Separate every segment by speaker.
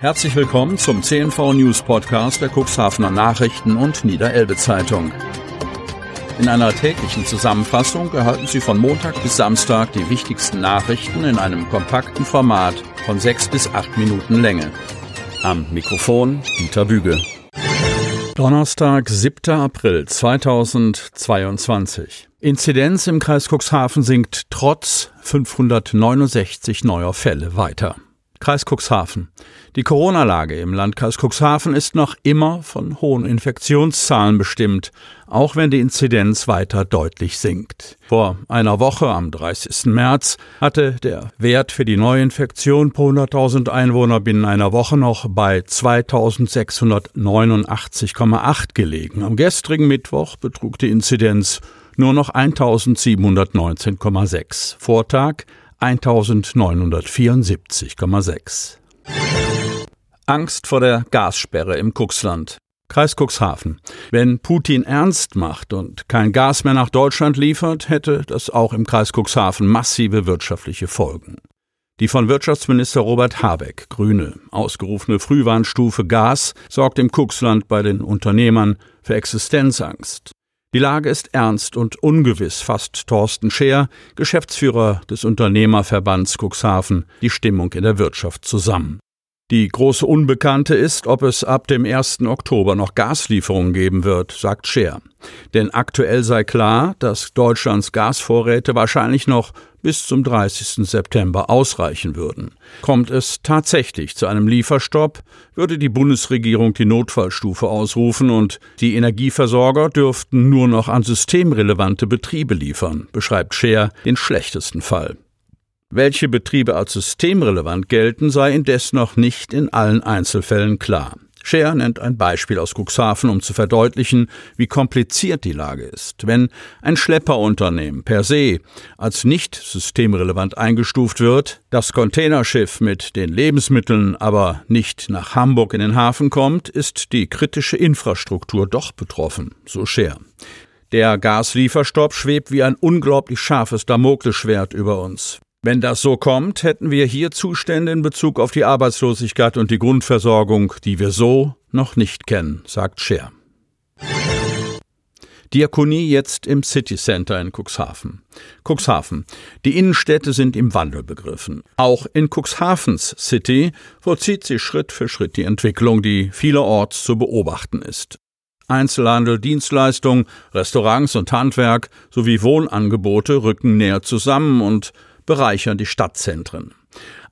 Speaker 1: Herzlich willkommen zum CNV News Podcast der Cuxhavener Nachrichten und Niederelbe Zeitung. In einer täglichen Zusammenfassung erhalten Sie von Montag bis Samstag die wichtigsten Nachrichten in einem kompakten Format von sechs bis acht Minuten Länge. Am Mikrofon Dieter Büge. Donnerstag, 7. April 2022. Inzidenz im Kreis Cuxhaven sinkt trotz 569 neuer Fälle weiter. Kreis Cuxhaven. Die Corona-Lage im Landkreis Cuxhaven ist noch immer von hohen Infektionszahlen bestimmt, auch wenn die Inzidenz weiter deutlich sinkt. Vor einer Woche, am 30. März, hatte der Wert für die Neuinfektion pro 100.000 Einwohner binnen einer Woche noch bei 2689,8 gelegen. Am gestrigen Mittwoch betrug die Inzidenz nur noch 1719,6. Vortag 1974,6. Angst vor der Gassperre im Cuxland. Kreis Cuxhaven. Wenn Putin ernst macht und kein Gas mehr nach Deutschland liefert, hätte das auch im Kreis Cuxhaven massive wirtschaftliche Folgen. Die von Wirtschaftsminister Robert Habeck, Grüne, ausgerufene Frühwarnstufe Gas sorgt im Cuxland bei den Unternehmern für Existenzangst. Die Lage ist ernst und ungewiss, fasst Thorsten Scheer, Geschäftsführer des Unternehmerverbands Cuxhaven, die Stimmung in der Wirtschaft zusammen. Die große Unbekannte ist, ob es ab dem 1. Oktober noch Gaslieferungen geben wird, sagt Scheer. Denn aktuell sei klar, dass Deutschlands Gasvorräte wahrscheinlich noch bis zum 30. September ausreichen würden. Kommt es tatsächlich zu einem Lieferstopp, würde die Bundesregierung die Notfallstufe ausrufen und die Energieversorger dürften nur noch an systemrelevante Betriebe liefern, beschreibt Scheer den schlechtesten Fall. Welche Betriebe als systemrelevant gelten, sei indes noch nicht in allen Einzelfällen klar. Scher nennt ein Beispiel aus Cuxhaven, um zu verdeutlichen, wie kompliziert die Lage ist. Wenn ein Schlepperunternehmen per se als nicht systemrelevant eingestuft wird, das Containerschiff mit den Lebensmitteln aber nicht nach Hamburg in den Hafen kommt, ist die kritische Infrastruktur doch betroffen, so Scher. Der Gaslieferstopp schwebt wie ein unglaublich scharfes Damoklesschwert über uns. Wenn das so kommt, hätten wir hier Zustände in Bezug auf die Arbeitslosigkeit und die Grundversorgung, die wir so noch nicht kennen, sagt Scher. Diakonie jetzt im City Center in Cuxhaven. Cuxhaven. Die Innenstädte sind im Wandel begriffen. Auch in Cuxhavens City vollzieht sich Schritt für Schritt die Entwicklung, die vielerorts zu beobachten ist. Einzelhandel, Dienstleistung, Restaurants und Handwerk sowie Wohnangebote rücken näher zusammen und bereichern die Stadtzentren.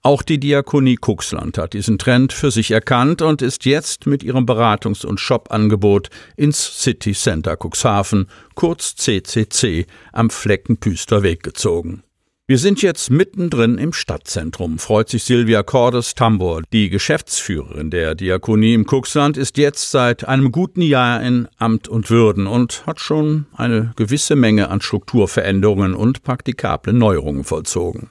Speaker 1: Auch die Diakonie Kuxland hat diesen Trend für sich erkannt und ist jetzt mit ihrem Beratungs- und Shop-Angebot ins City Center Cuxhaven, kurz CCC, am Fleckenpüster Weg gezogen. Wir sind jetzt mittendrin im Stadtzentrum, freut sich Silvia Cordes Tambor. Die Geschäftsführerin der Diakonie im Kuxland ist jetzt seit einem guten Jahr in Amt und Würden und hat schon eine gewisse Menge an Strukturveränderungen und praktikable Neuerungen vollzogen.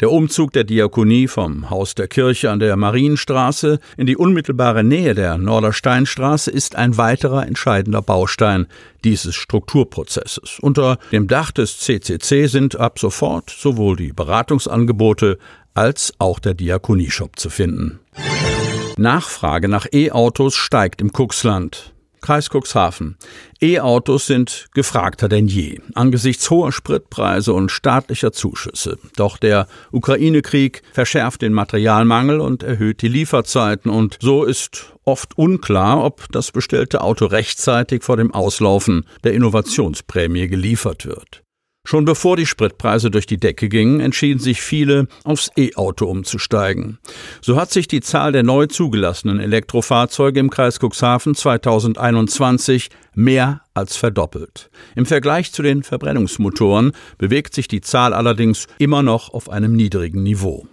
Speaker 1: Der Umzug der Diakonie vom Haus der Kirche an der Marienstraße in die unmittelbare Nähe der Nordersteinstraße ist ein weiterer entscheidender Baustein dieses Strukturprozesses. Unter dem Dach des CCC sind ab sofort sowohl die Beratungsangebote als auch der Diakonieshop zu finden. Nachfrage nach E-Autos steigt im Kuxland. Kreis Cuxhaven. E-Autos sind gefragter denn je, angesichts hoher Spritpreise und staatlicher Zuschüsse. Doch der Ukraine-Krieg verschärft den Materialmangel und erhöht die Lieferzeiten und so ist oft unklar, ob das bestellte Auto rechtzeitig vor dem Auslaufen der Innovationsprämie geliefert wird. Schon bevor die Spritpreise durch die Decke gingen, entschieden sich viele, aufs E-Auto umzusteigen. So hat sich die Zahl der neu zugelassenen Elektrofahrzeuge im Kreis Cuxhaven 2021 mehr als verdoppelt. Im Vergleich zu den Verbrennungsmotoren bewegt sich die Zahl allerdings immer noch auf einem niedrigen Niveau.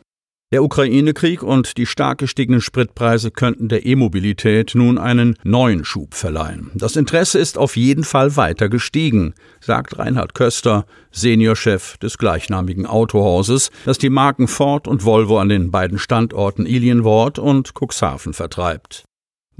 Speaker 1: Der Ukraine-Krieg und die stark gestiegenen Spritpreise könnten der E-Mobilität nun einen neuen Schub verleihen. Das Interesse ist auf jeden Fall weiter gestiegen, sagt Reinhard Köster, Seniorchef des gleichnamigen Autohauses, das die Marken Ford und Volvo an den beiden Standorten Ilienwort und Cuxhaven vertreibt.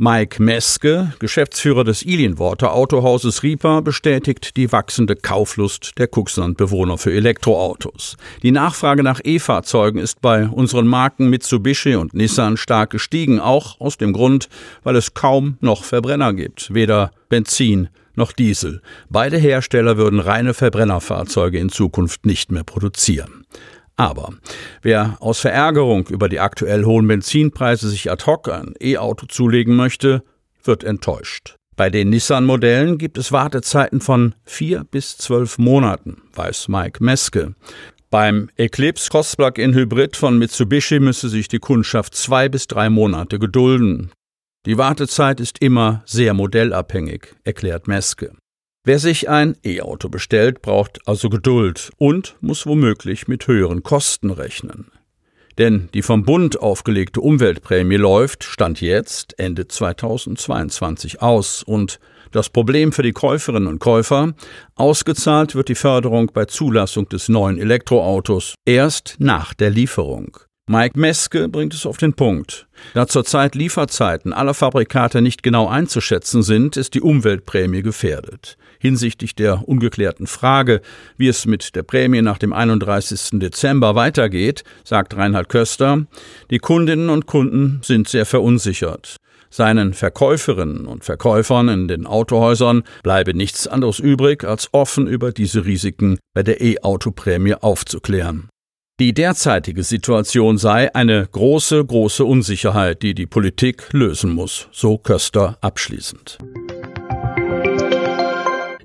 Speaker 1: Mike Meske, Geschäftsführer des Ilienworter Autohauses Rieper, bestätigt die wachsende Kauflust der Cuxland-Bewohner für Elektroautos. Die Nachfrage nach E-Fahrzeugen ist bei unseren Marken Mitsubishi und Nissan stark gestiegen, auch aus dem Grund, weil es kaum noch Verbrenner gibt, weder Benzin noch Diesel. Beide Hersteller würden reine Verbrennerfahrzeuge in Zukunft nicht mehr produzieren. Aber wer aus Verärgerung über die aktuell hohen Benzinpreise sich ad hoc ein E-Auto zulegen möchte, wird enttäuscht. Bei den Nissan-Modellen gibt es Wartezeiten von vier bis zwölf Monaten, weiß Mike Meske. Beim Eclipse Cross Plug-in Hybrid von Mitsubishi müsse sich die Kundschaft zwei bis drei Monate gedulden. Die Wartezeit ist immer sehr modellabhängig, erklärt Meske. Wer sich ein E-Auto bestellt, braucht also Geduld und muss womöglich mit höheren Kosten rechnen. Denn die vom Bund aufgelegte Umweltprämie läuft, Stand jetzt, Ende 2022 aus und das Problem für die Käuferinnen und Käufer, ausgezahlt wird die Förderung bei Zulassung des neuen Elektroautos erst nach der Lieferung. Mike Meske bringt es auf den Punkt. Da zurzeit Lieferzeiten aller Fabrikate nicht genau einzuschätzen sind, ist die Umweltprämie gefährdet. Hinsichtlich der ungeklärten Frage, wie es mit der Prämie nach dem 31. Dezember weitergeht, sagt Reinhard Köster, die Kundinnen und Kunden sind sehr verunsichert. Seinen Verkäuferinnen und Verkäufern in den Autohäusern bleibe nichts anderes übrig, als offen über diese Risiken bei der E-Auto-Prämie aufzuklären. Die derzeitige Situation sei eine große, große Unsicherheit, die die Politik lösen muss, so Köster abschließend.